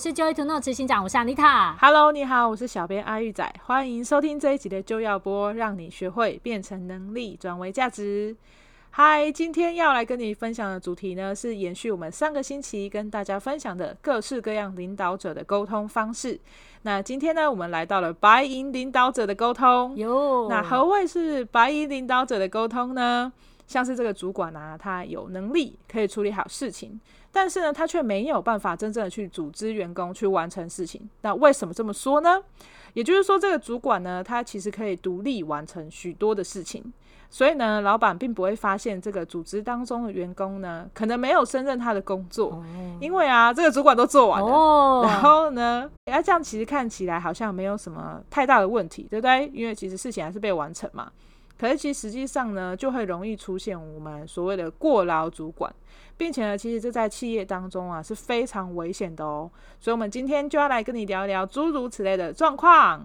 是 Joy to Know 执行长，我是 Anita。Hello，你好，我是小编阿玉仔，欢迎收听这一集的就要播，让你学会变成能力，转为价值。嗨，今天要来跟你分享的主题呢，是延续我们上个星期跟大家分享的各式各样领导者的沟通方式。那今天呢，我们来到了白银领导者的沟通。哟，那何谓是白银领导者的沟通呢？像是这个主管啊，他有能力可以处理好事情，但是呢，他却没有办法真正的去组织员工去完成事情。那为什么这么说呢？也就是说，这个主管呢，他其实可以独立完成许多的事情。所以呢，老板并不会发现这个组织当中的员工呢，可能没有胜任他的工作，哦、因为啊，这个主管都做完了。哦、然后呢，哎，这样其实看起来好像没有什么太大的问题，对不对？因为其实事情还是被完成嘛。可是其实实际上呢，就会容易出现我们所谓的过劳主管，并且呢，其实这在企业当中啊是非常危险的哦。所以，我们今天就要来跟你聊一聊诸如此类的状况。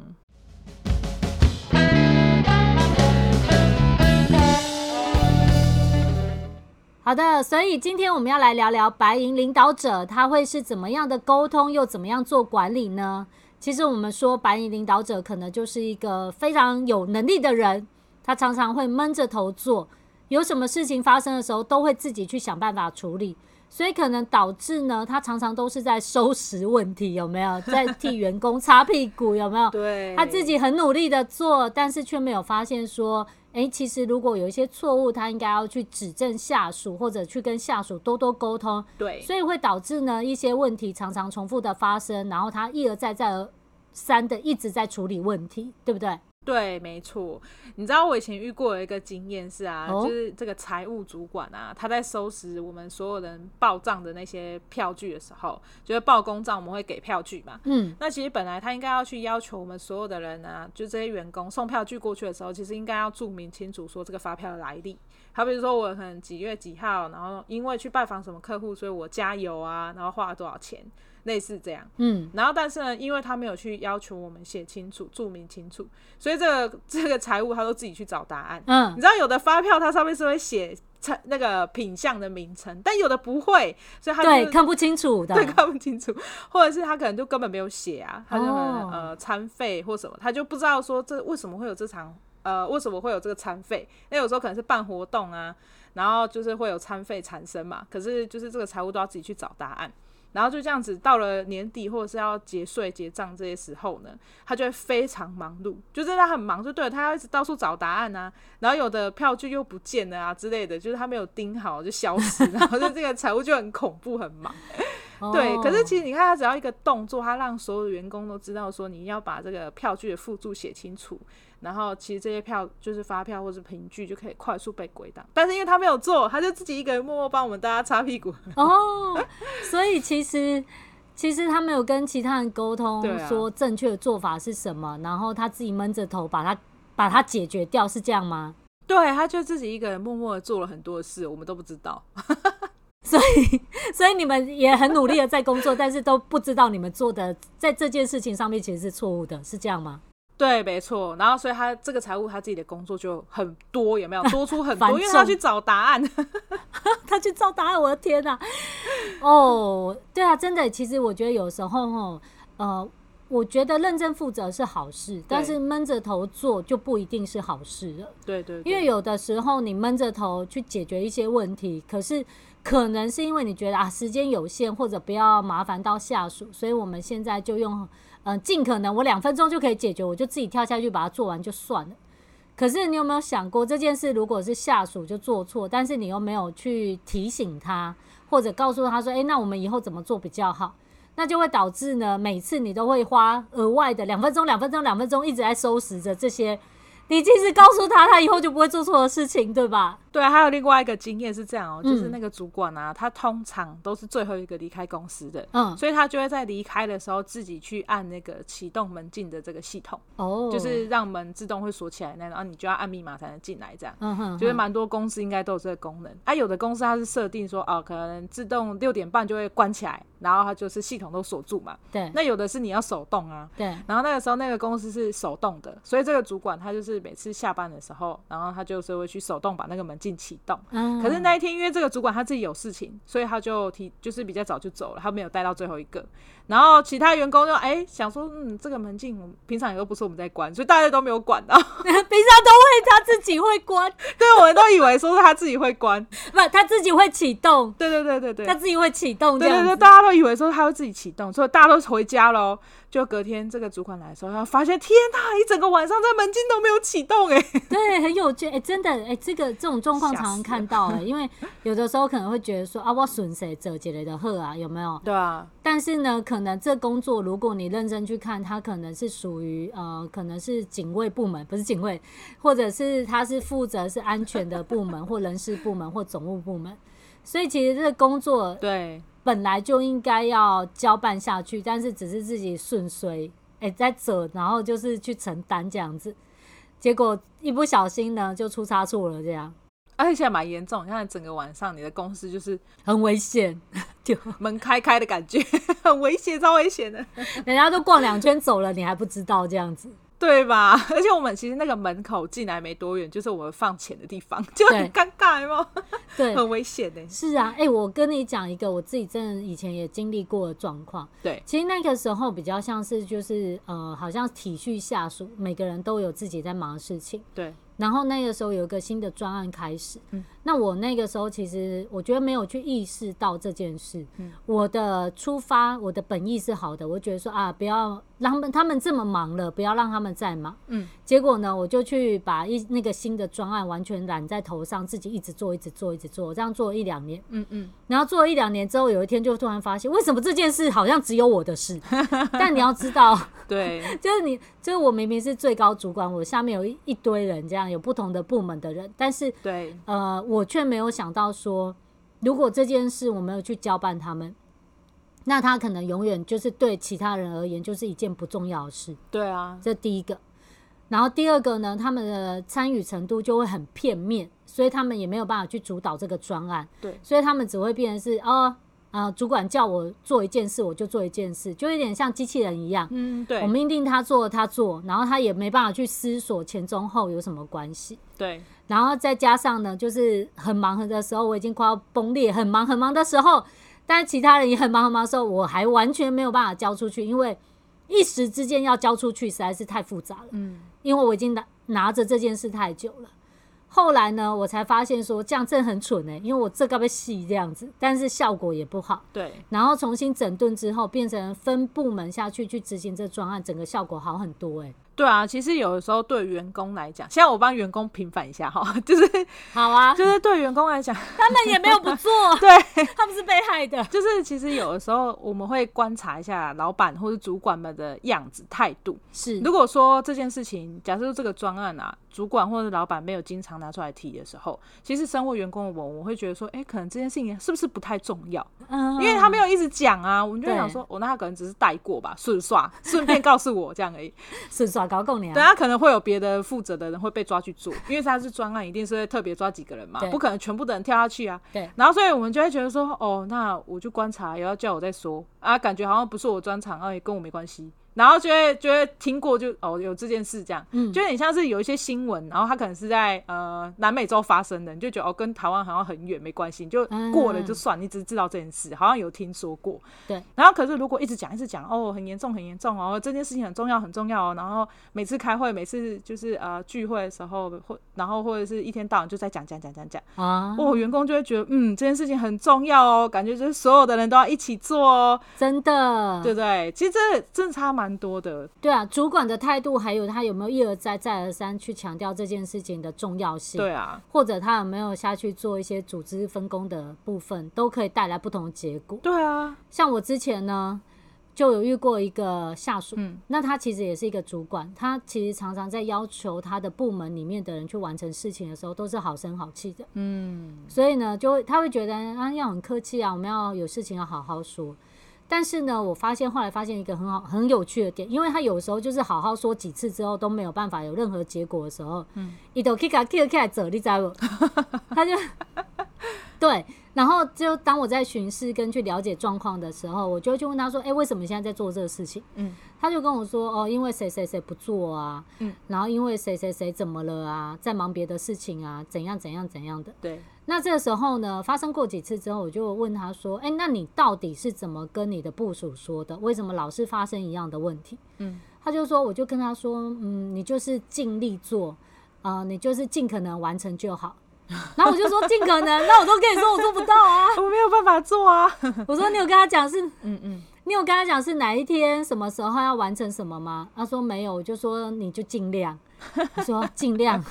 好的，所以今天我们要来聊聊白银领导者，他会是怎么样的沟通，又怎么样做管理呢？其实我们说白银领导者可能就是一个非常有能力的人，他常常会闷着头做，有什么事情发生的时候都会自己去想办法处理，所以可能导致呢，他常常都是在收拾问题，有没有？在替员工擦屁股，有没有？对，他自己很努力的做，但是却没有发现说。诶，其实如果有一些错误，他应该要去指正下属，或者去跟下属多多沟通。对，所以会导致呢一些问题常常重复的发生，然后他一而再再而三的一直在处理问题，对不对？对，没错。你知道我以前遇过的一个经验是啊，哦、就是这个财务主管啊，他在收拾我们所有人报账的那些票据的时候，就是报公账，我们会给票据嘛。嗯。那其实本来他应该要去要求我们所有的人啊，就这些员工送票据过去的时候，其实应该要注明清楚说这个发票的来历。好比如说我可能几月几号，然后因为去拜访什么客户，所以我加油啊，然后花了多少钱。类似这样，嗯，然后但是呢，因为他没有去要求我们写清楚、注明清楚，所以这个这个财务他都自己去找答案。嗯，你知道有的发票它上面是会写那个品项的名称，但有的不会，所以他就对看不清楚的，对看不清楚，或者是他可能就根本没有写啊，他就呃餐费或什么，他就不知道说这为什么会有这场呃为什么会有这个餐费？那有时候可能是办活动啊，然后就是会有餐费产生嘛，可是就是这个财务都要自己去找答案。然后就这样子，到了年底或者是要结税结账这些时候呢，他就会非常忙碌，就是他很忙，就对了，他要一直到处找答案啊。然后有的票据又不见了啊之类的，就是他没有盯好就消失，然后就这个财务就很恐怖很忙。对，可是其实你看，他只要一个动作，他让所有的员工都知道说你要把这个票据的附注写清楚。然后其实这些票就是发票或者凭据就可以快速被归档，但是因为他没有做，他就自己一个人默默帮我们大家擦屁股。哦，所以其实其实他没有跟其他人沟通说正确的做法是什么，啊、然后他自己闷着头把它把它解决掉，是这样吗？对，他就自己一个人默默的做了很多事，我们都不知道。所以所以你们也很努力的在工作，但是都不知道你们做的在这件事情上面其实是错误的，是这样吗？对，没错。然后，所以他这个财务他自己的工作就很多，有没有 多出很多？因为他要去找答案，他去找答案。我的天哪！哦，对啊，真的。其实我觉得有时候，哦，呃，我觉得认真负责是好事，但是闷着头做就不一定是好事了。对，对对。因为有的时候你闷着头去解决一些问题，可是可能是因为你觉得啊时间有限，或者不要麻烦到下属，所以我们现在就用。嗯，尽可能我两分钟就可以解决，我就自己跳下去把它做完就算了。可是你有没有想过，这件事如果是下属就做错，但是你又没有去提醒他，或者告诉他说：“诶，那我们以后怎么做比较好？”那就会导致呢，每次你都会花额外的两分钟、两分钟、两分钟一直在收拾着这些。你即使告诉他，他以后就不会做错的事情，对吧？对，还有另外一个经验是这样哦、就是那个主管啊，他通常都是最后一个离开公司的，嗯，所以他就会在离开的时候自己去按那个启动门禁的这个系统，哦，就是让门自动会锁起来那种，然后你就要按密码才能进来，这样，嗯哼，就是蛮多公司应该都有这个功能，啊，有的公司它是设定说，哦，可能自动六点半就会关起来，然后它就是系统都锁住嘛，对，那有的是你要手动啊，对，然后那个时候那个公司是手动的，所以这个主管他就是每次下班的时候，然后他就是会去手动把那个门。进启动。嗯，可是那一天因为这个主管他自己有事情，所以他就提就是比较早就走了，他没有待到最后一个。然后其他员工就哎、欸、想说，嗯，这个门禁我们平常也都不是我们在关，所以大家都没有管到。平常都会他自己会关，对，我们都以为说是他自己会关，不，他自己会启动。对对对对对，他自己会启动。对对对，大家都以为说他会自己启动，所以大家都回家喽。就隔天这个主管来的时候，他发现天呐，一整个晚上这门禁都没有启动哎、欸，对，很有趣哎、欸，真的哎、欸，这个这种状况常常看到因为有的时候可能会觉得说啊，我损谁折几类的贺啊，有没有？对啊。但是呢，可能这工作如果你认真去看，它可能是属于呃，可能是警卫部门，不是警卫，或者是他是负责是安全的部门，或人事部门，或总务部门。所以其实这个工作对本来就应该要交办下去，但是只是自己顺遂。哎、欸，在走，然后就是去承担这样子，结果一不小心呢，就出差错了这样，而且蛮严重。像整个晚上，你的公司就是很危险，就门开开的感觉，很危险，超危险的。人家都逛两圈走了，你还不知道这样子。对吧？而且我们其实那个门口进来没多远，就是我们放钱的地方，就很尴尬吗？对，很危险的。是啊，哎、欸，我跟你讲一个我自己真的以前也经历过的状况。对，其实那个时候比较像是就是呃，好像体恤下属，每个人都有自己在忙的事情。对。然后那个时候有一个新的专案开始，嗯，那我那个时候其实我觉得没有去意识到这件事，嗯，我的出发，我的本意是好的，我觉得说啊，不要让他们他们这么忙了，不要让他们再忙，嗯，结果呢，我就去把一那个新的专案完全揽在头上，自己一直做，一直做，一直做，这样做了一两年，嗯嗯，然后做了一两年之后，有一天就突然发现，为什么这件事好像只有我的事？但你要知道，对，就是你，就是我明明是最高主管，我下面有一一堆人这样。有不同的部门的人，但是对，呃，我却没有想到说，如果这件事我没有去交办他们，那他可能永远就是对其他人而言就是一件不重要的事。对啊，这第一个。然后第二个呢，他们的参与程度就会很片面，所以他们也没有办法去主导这个专案。对，所以他们只会变成是哦。啊、呃，主管叫我做一件事，我就做一件事，就有点像机器人一样。嗯，对。我命令他做，他做，然后他也没办法去思索前中后有什么关系。对。然后再加上呢，就是很忙的时候，我已经快要崩裂，很忙很忙的时候，但是其他人也很忙很忙的时候，我还完全没有办法交出去，因为一时之间要交出去实在是太复杂了。嗯。因为我已经拿拿着这件事太久了。后来呢，我才发现说这样真的很蠢哎、欸，因为我这个被洗这样子，但是效果也不好。对，然后重新整顿之后，变成分部门下去去执行这专案，整个效果好很多哎、欸。对啊，其实有的时候对员工来讲，现在我帮员工平反一下哈，就是好啊，就是对员工来讲，他们也没有不做，对，他们是被害的。就是其实有的时候我们会观察一下老板或者主管们的样子态度。是，如果说这件事情，假设说这个专案啊，主管或者老板没有经常拿出来提的时候，其实身为员工的我，我会觉得说，哎、欸，可能这件事情是不是不太重要？嗯，因为他没有一直讲啊，我们就想说，我、哦、那他可能只是带过吧，顺刷，顺便告诉我这样而已，顺刷。搞够你啊！可能会有别的负责的人会被抓去做，因为他是专案，一定是会特别抓几个人嘛，不可能全部的人跳下去啊。对。然后所以我们就会觉得说，哦，那我就观察，也要叫我再说啊，感觉好像不是我专长，啊，也跟我没关系。然后就会就会听过就哦有这件事这样，嗯，就很像是有一些新闻，然后他可能是在呃南美洲发生的，你就觉得哦跟台湾好像很远没关系，你就过了就算，你只是知道这件事，好像有听说过。对。然后可是如果一直讲一直讲哦很严重很严重哦这件事情很重要很重要哦，然后每次开会每次就是呃聚会的时候或然后或者是一天到晚就在讲讲讲讲讲啊，哦员工就会觉得嗯这件事情很重要哦，感觉就是所有的人都要一起做哦，真的，对不对？其实这真的差蛮。蛮多的，对啊，主管的态度，还有他有没有一而再再而三去强调这件事情的重要性，对啊，或者他有没有下去做一些组织分工的部分，都可以带来不同的结果。对啊，像我之前呢，就有遇过一个下属，嗯，那他其实也是一个主管，他其实常常在要求他的部门里面的人去完成事情的时候，都是好声好气的，嗯，所以呢，就会他会觉得啊，要很客气啊，我们要有事情要好好说。但是呢，我发现后来发现一个很好很有趣的点，因为他有时候就是好好说几次之后都没有办法有任何结果的时候，嗯，伊都 kick 啊 kick 起来走，你知道不？他就对，然后就当我在巡视跟去了解状况的时候，我就会去问他说：“哎、欸，为什么你现在在做这个事情？”嗯，他就跟我说：“哦，因为谁谁谁不做啊，嗯，然后因为谁谁谁怎么了啊，在忙别的事情啊，怎样怎样怎样的。”对。那这个时候呢，发生过几次之后，我就问他说：“哎、欸，那你到底是怎么跟你的部署说的？为什么老是发生一样的问题？”嗯，他就说：“我就跟他说，嗯，你就是尽力做，啊、呃，你就是尽可能完成就好。” 然后我就说尽可能，那我都跟你说我做不到啊，我没有办法做啊。我说你有跟他讲是，嗯嗯，你有跟他讲是哪一天什么时候要完成什么吗？他说没有，我就说你就尽量。我说尽量，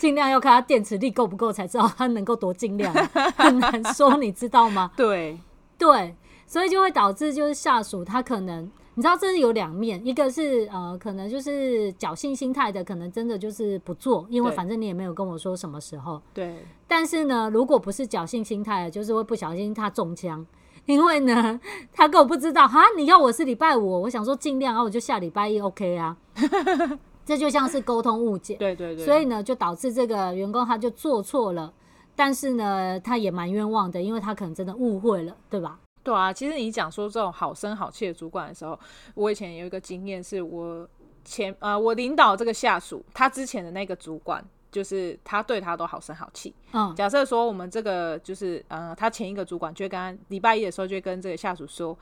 尽量要看他电池力够不够才知道他能够多尽量，很难说，你知道吗？对对，所以就会导致就是下属他可能。你知道这是有两面，一个是呃，可能就是侥幸心态的，可能真的就是不做，因为反正你也没有跟我说什么时候。对。但是呢，如果不是侥幸心态，就是会不小心他中枪，因为呢，他根本不知道哈，你要我是礼拜五，我想说尽量，然后我就下礼拜一，OK 啊。这就像是沟通误解。对对对。所以呢，就导致这个员工他就做错了，但是呢，他也蛮冤枉的，因为他可能真的误会了，对吧？对啊，其实你讲说这种好声好气的主管的时候，我以前有一个经验，是我前呃我领导这个下属，他之前的那个主管，就是他对他都好声好气。嗯，假设说我们这个就是呃他前一个主管，就会跟他礼拜一的时候就会跟这个下属说。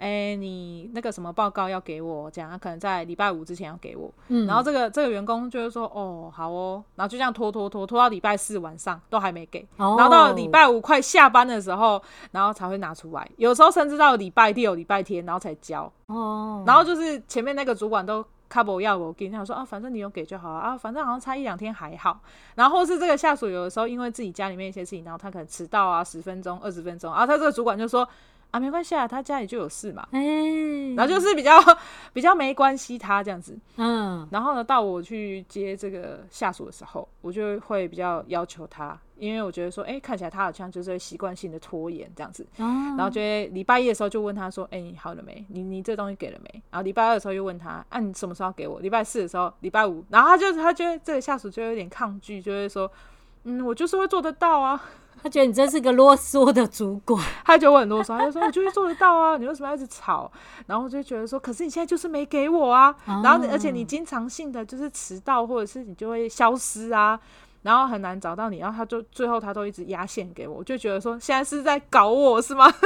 哎、欸，你那个什么报告要给我？讲他可能在礼拜五之前要给我。嗯，然后这个这个员工就是说，哦，好哦，然后就这样拖拖拖拖到礼拜四晚上都还没给，哦、然后到礼拜五快下班的时候，然后才会拿出来。有时候甚至到礼拜六、礼拜天，然后才交。哦，然后就是前面那个主管都 cover 要我跟他说啊，反正你有给就好啊，反正好像差一两天还好。然后是这个下属有的时候因为自己家里面一些事情，然后他可能迟到啊，十分钟、二十分钟，然后他这个主管就说。啊，没关系啊，他家里就有事嘛，欸、然后就是比较比较没关系他这样子，嗯，然后呢，到我去接这个下属的时候，我就会比较要求他，因为我觉得说，哎、欸，看起来他好像就是习惯性的拖延这样子，嗯、然后就会礼拜一的时候就问他说，哎、欸，你好了没？你你这东西给了没？然后礼拜二的时候又问他，啊，你什么时候给我？礼拜四的时候，礼拜五，然后他就他觉得这个下属就有点抗拒，就会说，嗯，我就是会做得到啊。他觉得你真是个啰嗦的主管，他觉得我很啰嗦，他就说：“我就是做得到啊，你为什么要一直吵？”然后我就觉得说：“可是你现在就是没给我啊，然后而且你经常性的就是迟到，或者是你就会消失啊，然后很难找到你，然后他就最后他都一直压线给我，我就觉得说现在是在搞我是吗？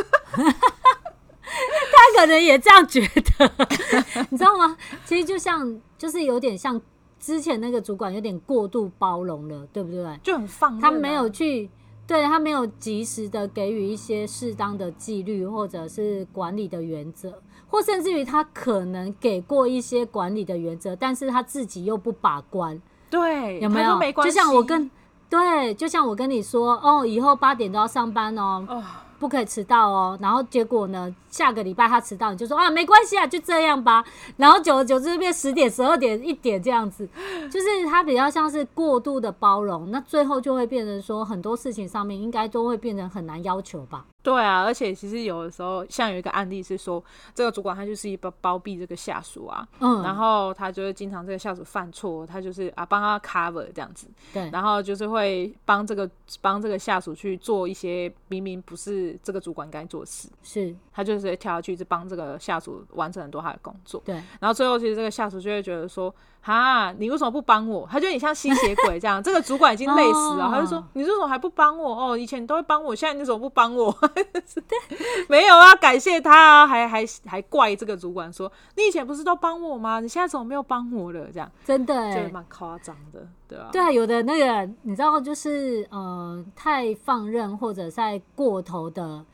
他可能也这样觉得，你知道吗？其实就像就是有点像之前那个主管有点过度包容了，对不对？就很放任，他没有去。对，他没有及时的给予一些适当的纪律，或者是管理的原则，或甚至于他可能给过一些管理的原则，但是他自己又不把关。对，有没有？没就像我跟对，就像我跟你说哦，以后八点都要上班哦。哦不可以迟到哦，然后结果呢？下个礼拜他迟到，你就说啊，没关系啊，就这样吧。然后久而久之变十点、十二点、一点这样子，就是他比较像是过度的包容，那最后就会变成说很多事情上面应该都会变成很难要求吧。对啊，而且其实有的时候，像有一个案例是说，这个主管他就是一包包庇这个下属啊，嗯，然后他就会经常这个下属犯错，他就是啊帮他 cover 这样子，对，然后就是会帮这个帮这个下属去做一些明明不是这个主管该做的事，是，他就是会跳下去，一直帮这个下属完成很多他的工作，对，然后最后其实这个下属就会觉得说。哈，你为什么不帮我？他觉得你像吸血鬼这样，这个主管已经累死了，哦、他就说：“你为什么还不帮我？哦，以前你都会帮我，现在你怎么不帮我？” 没有啊，感谢他啊，还还还怪这个主管说：“你以前不是都帮我吗？你现在怎么没有帮我了？”这样真的就蛮夸张的，对啊，对啊，有的那个你知道，就是呃，太放任或者在过头的。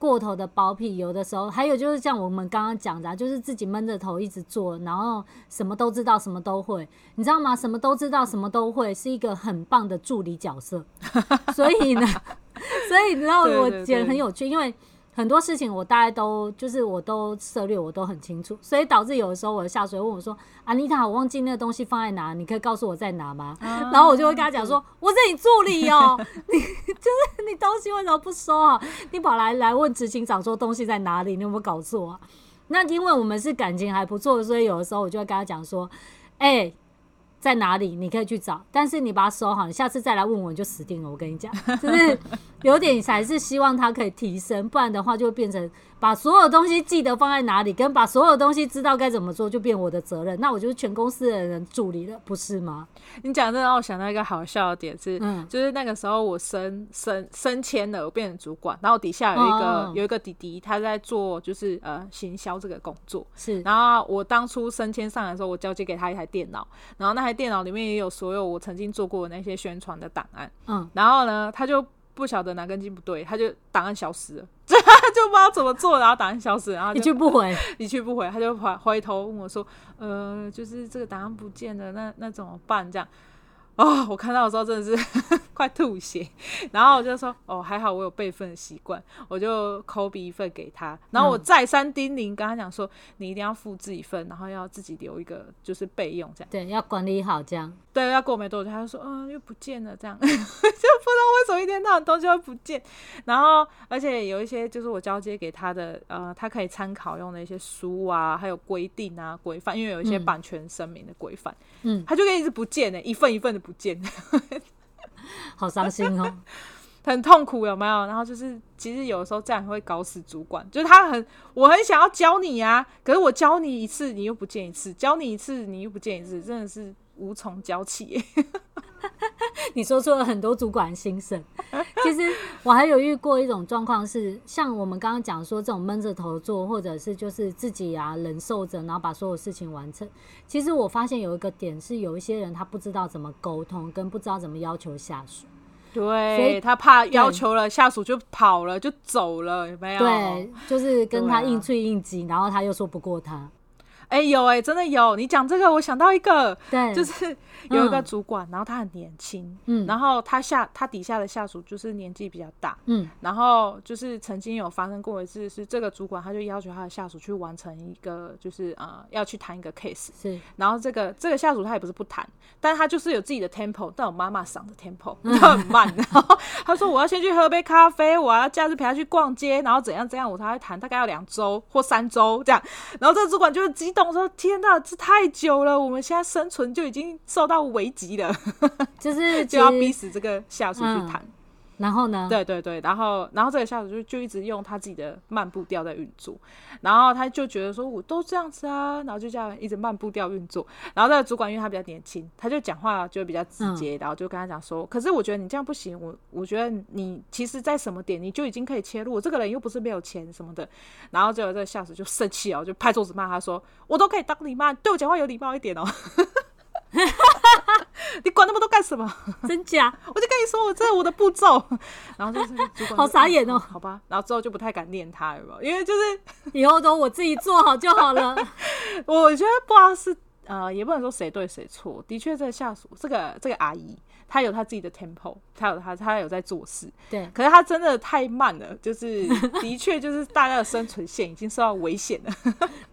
过头的包庇，有的时候还有就是像我们刚刚讲的，就是自己闷着头一直做，然后什么都知道，什么都会，你知道吗？什么都知道，什么都会，是一个很棒的助理角色。所以呢，所以你知道我觉得很有趣，因为。很多事情我大概都就是我都涉略，我都很清楚，所以导致有的时候我的下属问我说：“安妮塔，我忘记那个东西放在哪，你可以告诉我在哪吗？”啊、然后我就会跟他讲说：“我是你助理哦，你 就是你东西为什么不收啊？你跑来来问执行长说东西在哪里？你有没有搞错啊？”那因为我们是感情还不错，所以有的时候我就会跟他讲说：“哎、欸，在哪里？你可以去找，但是你把它收好，你下次再来问我，你就死定了。我跟你讲，就是有点还是希望它可以提升，不然的话就会变成把所有东西记得放在哪里，跟把所有东西知道该怎么做就变我的责任，那我就是全公司的人助理了，不是吗？你讲这让我想到一个好笑的点是，嗯，就是那个时候我升升升迁了，我变成主管，然后底下有一个、哦、有一个弟弟，他在做就是呃行销这个工作，是，然后我当初升迁上来的时候，我交接给他一台电脑，然后那台。电脑里面也有所有我曾经做过的那些宣传的档案，嗯，然后呢，他就不晓得哪根筋不对，他就档案消失了，就不知道怎么做，然后答案消失，然后一去不回，一去不回，他就回回头问我说，呃，就是这个答案不见了，那那怎么办？这样。哦，我看到的时候真的是 快吐血，然后我就说哦，还好我有备份的习惯，我就 copy 一份给他，然后我再三叮咛跟他讲说，你一定要复制一份，然后要自己留一个就是备用这样，对，要管理好这样，对，要过没多久他就说，嗯，又不见了这样，就不知道为什么一天到晚东西会不见，然后而且有一些就是我交接给他的，呃，他可以参考用的一些书啊，还有规定啊规范，因为有一些版权声明的规范，嗯，他就可以一直不见呢，一份一份的不。不见，好伤心哦，很痛苦有没有？然后就是，其实有的时候这样会搞死主管，就是他很，我很想要教你啊，可是我教你一次，你又不见一次；教你一次，你又不见一次，真的是无从交起。你说出了很多主管心声。其实我还有遇过一种状况是，像我们刚刚讲说这种闷着头做，或者是就是自己啊忍受着，然后把所有事情完成。其实我发现有一个点是，有一些人他不知道怎么沟通，跟不知道怎么要求下属。对，所以他怕要求了下属就跑了就走了，有没有？对，就是跟他硬脆硬挤，然后他又说不过他。哎、欸，有哎、欸，真的有。你讲这个，我想到一个，对，就是有一个主管，嗯、然后他很年轻，嗯，然后他下他底下的下属就是年纪比较大，嗯，然后就是曾经有发生过一次，是这个主管他就要求他的下属去完成一个，就是呃要去谈一个 case，是，然后这个这个下属他也不是不谈，但他就是有自己的 tempo，但我妈妈嗓的 tempo，他 很慢，然后他说我要先去喝杯咖啡，我要假日陪他去逛街，然后怎样怎样，我才会谈，大概要两周或三周这样，然后这个主管就是激动。我说天哪，这太久了，我们现在生存就已经受到危机了，就是 就要逼死这个下属去谈。嗯然后呢？对对对，然后然后这个下属就就一直用他自己的慢步调在运作，然后他就觉得说我都这样子啊，然后就这样一直慢步调运作。然后这个主管因为他比较年轻，他就讲话就比较直接，嗯、然后就跟他讲说，可是我觉得你这样不行，我我觉得你其实在什么点你就已经可以切入，我这个人又不是没有钱什么的。然后结果这个下属就生气哦，就拍桌子骂他说，我都可以当你妈，对我讲话有礼貌一点哦。你管那么多干什么？真假？我就跟你说，我这是我的步骤。然后就是主管，好傻眼哦。好吧，然后之后就不太敢念他了，因为就是以后都我自己做好就好了。我觉得不知道是呃，也不能说谁对谁错。的确，这个下属，这个这个阿姨。她有她自己的 tempo，她有她她有在做事，对。可是她真的太慢了，就是的确就是大家的生存线已经受到危险了。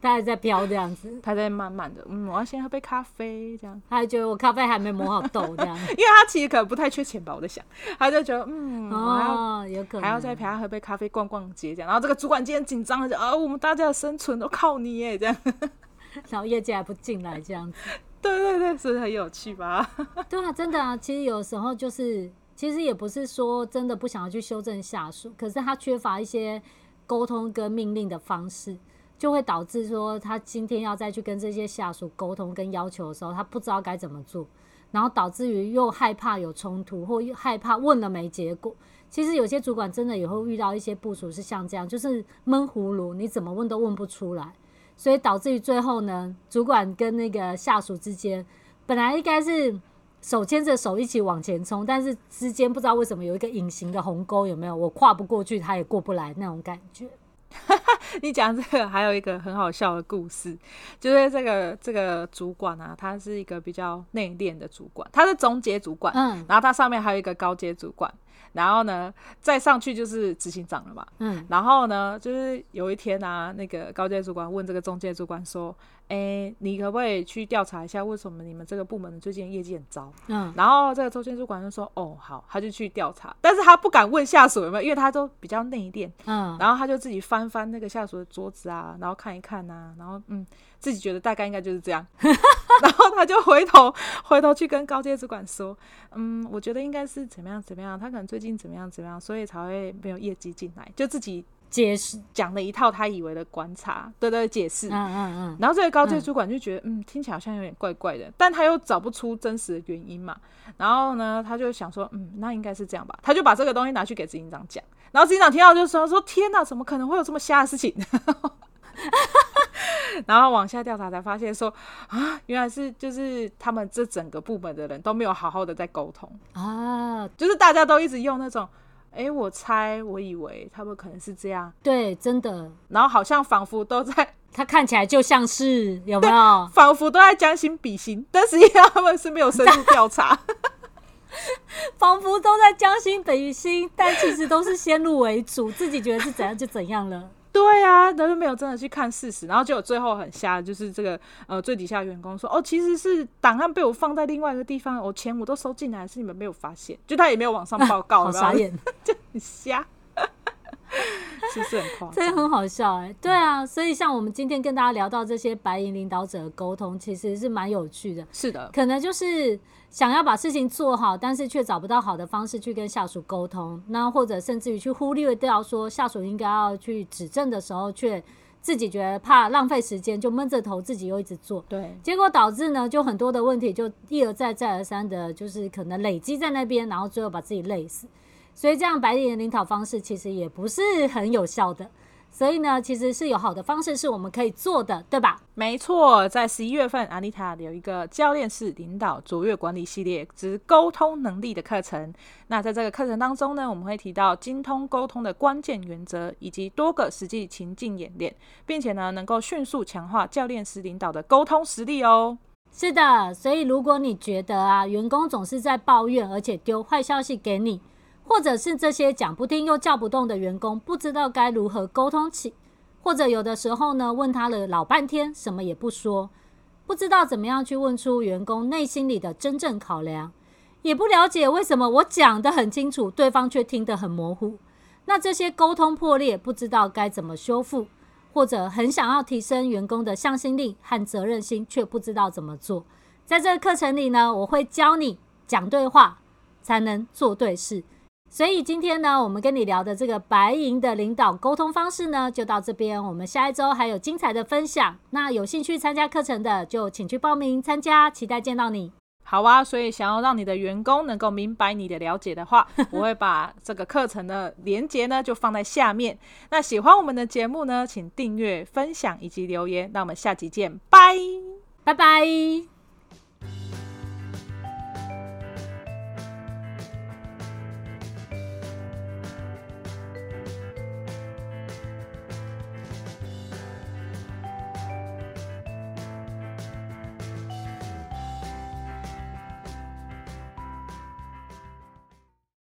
大家在飙这样子，她在慢慢的，嗯，我要先喝杯咖啡这样。她还觉得我咖啡还没磨好豆这样，因为她其实可能不太缺钱吧，我在想，她就觉得嗯，哦，有可能还要再陪她喝杯咖啡逛逛街这样。然后这个主管今天紧张了，啊，我们大家的生存都靠你耶这样。然后业绩还不进来这样子。对对对，是很有趣吧？对啊，真的啊。其实有时候就是，其实也不是说真的不想要去修正下属，可是他缺乏一些沟通跟命令的方式，就会导致说他今天要再去跟这些下属沟通跟要求的时候，他不知道该怎么做，然后导致于又害怕有冲突，或又害怕问了没结果。其实有些主管真的也会遇到一些部署是像这样，就是闷葫芦，你怎么问都问不出来。所以导致于最后呢，主管跟那个下属之间，本来应该是手牵着手一起往前冲，但是之间不知道为什么有一个隐形的鸿沟，有没有？我跨不过去，他也过不来那种感觉。你讲这个还有一个很好笑的故事，就是这个这个主管啊，他是一个比较内敛的主管，他是中阶主管，嗯，然后他上面还有一个高阶主管。然后呢，再上去就是执行长了嘛。嗯。然后呢，就是有一天啊，那个高阶主管问这个中介主管说：“哎，你可不可以去调查一下，为什么你们这个部门最近业绩很糟？”嗯。然后这个周建主管就说：“哦，好。”他就去调查，但是他不敢问下属有没有，因为他都比较内敛。嗯。然后他就自己翻翻那个下属的桌子啊，然后看一看啊，然后嗯，自己觉得大概应该就是这样，然后他就回头回头去跟高阶主管说，嗯，我觉得应该是怎么样怎么样，他可能最近怎么样怎么样，所以才会没有业绩进来，就自己。解释讲了一套他以为的观察，对对，解释，嗯嗯嗯，然后这个高阶主管就觉得，嗯，嗯，听起来好像有点怪怪的，但他又找不出真实的原因嘛，然后呢，他就想说，嗯，那应该是这样吧，他就把这个东西拿去给执行长讲，然后执行长听到就说，说天哪，怎么可能会有这么瞎的事情？然后往下调查才发现说，啊，原来是就是他们这整个部门的人都没有好好的在沟通。啊，就是大家都一直用那种。哎、欸，我猜，我以为他们可能是这样，对，真的。然后好像仿佛都在，他看起来就像是有没有？仿佛都在将心比心，但实际上他们是没有深入调查。仿佛都在将心比心，但其实都是先入为主，自己觉得是怎样就怎样了。对啊，都是没有真的去看事实，然后就有最后很瞎，就是这个呃最底下员工说，哦，其实是档案被我放在另外一个地方，我钱我都收进来，是你们没有发现，就他也没有往上报告，好傻眼，就很瞎。是不是很夸张？这很好笑哎、欸，对啊，所以像我们今天跟大家聊到这些白银领导者的沟通，其实是蛮有趣的。是的，可能就是想要把事情做好，但是却找不到好的方式去跟下属沟通，那或者甚至于去忽略掉说下属应该要去指正的时候，却自己觉得怕浪费时间，就闷着头自己又一直做。对，结果导致呢，就很多的问题就一而再再而三的，就是可能累积在那边，然后最后把自己累死。所以这样白领的领导方式其实也不是很有效的，所以呢，其实是有好的方式是我们可以做的，对吧？没错，在十一月份，阿妮塔有一个教练式领导卓越管理系列之沟通能力的课程。那在这个课程当中呢，我们会提到精通沟通的关键原则，以及多个实际情境演练，并且呢，能够迅速强化教练式领导的沟通实力哦。是的，所以如果你觉得啊，员工总是在抱怨，而且丢坏消息给你。或者是这些讲不听又叫不动的员工，不知道该如何沟通起，或者有的时候呢，问他了老半天，什么也不说，不知道怎么样去问出员工内心里的真正考量，也不了解为什么我讲得很清楚，对方却听得很模糊。那这些沟通破裂，不知道该怎么修复，或者很想要提升员工的向心力和责任心，却不知道怎么做。在这个课程里呢，我会教你讲对话，才能做对事。所以今天呢，我们跟你聊的这个白银的领导沟通方式呢，就到这边。我们下一周还有精彩的分享。那有兴趣参加课程的，就请去报名参加，期待见到你。好啊，所以想要让你的员工能够明白你的了解的话，我会把这个课程的连接呢，就放在下面。那喜欢我们的节目呢，请订阅、分享以及留言。那我们下集见，拜拜拜。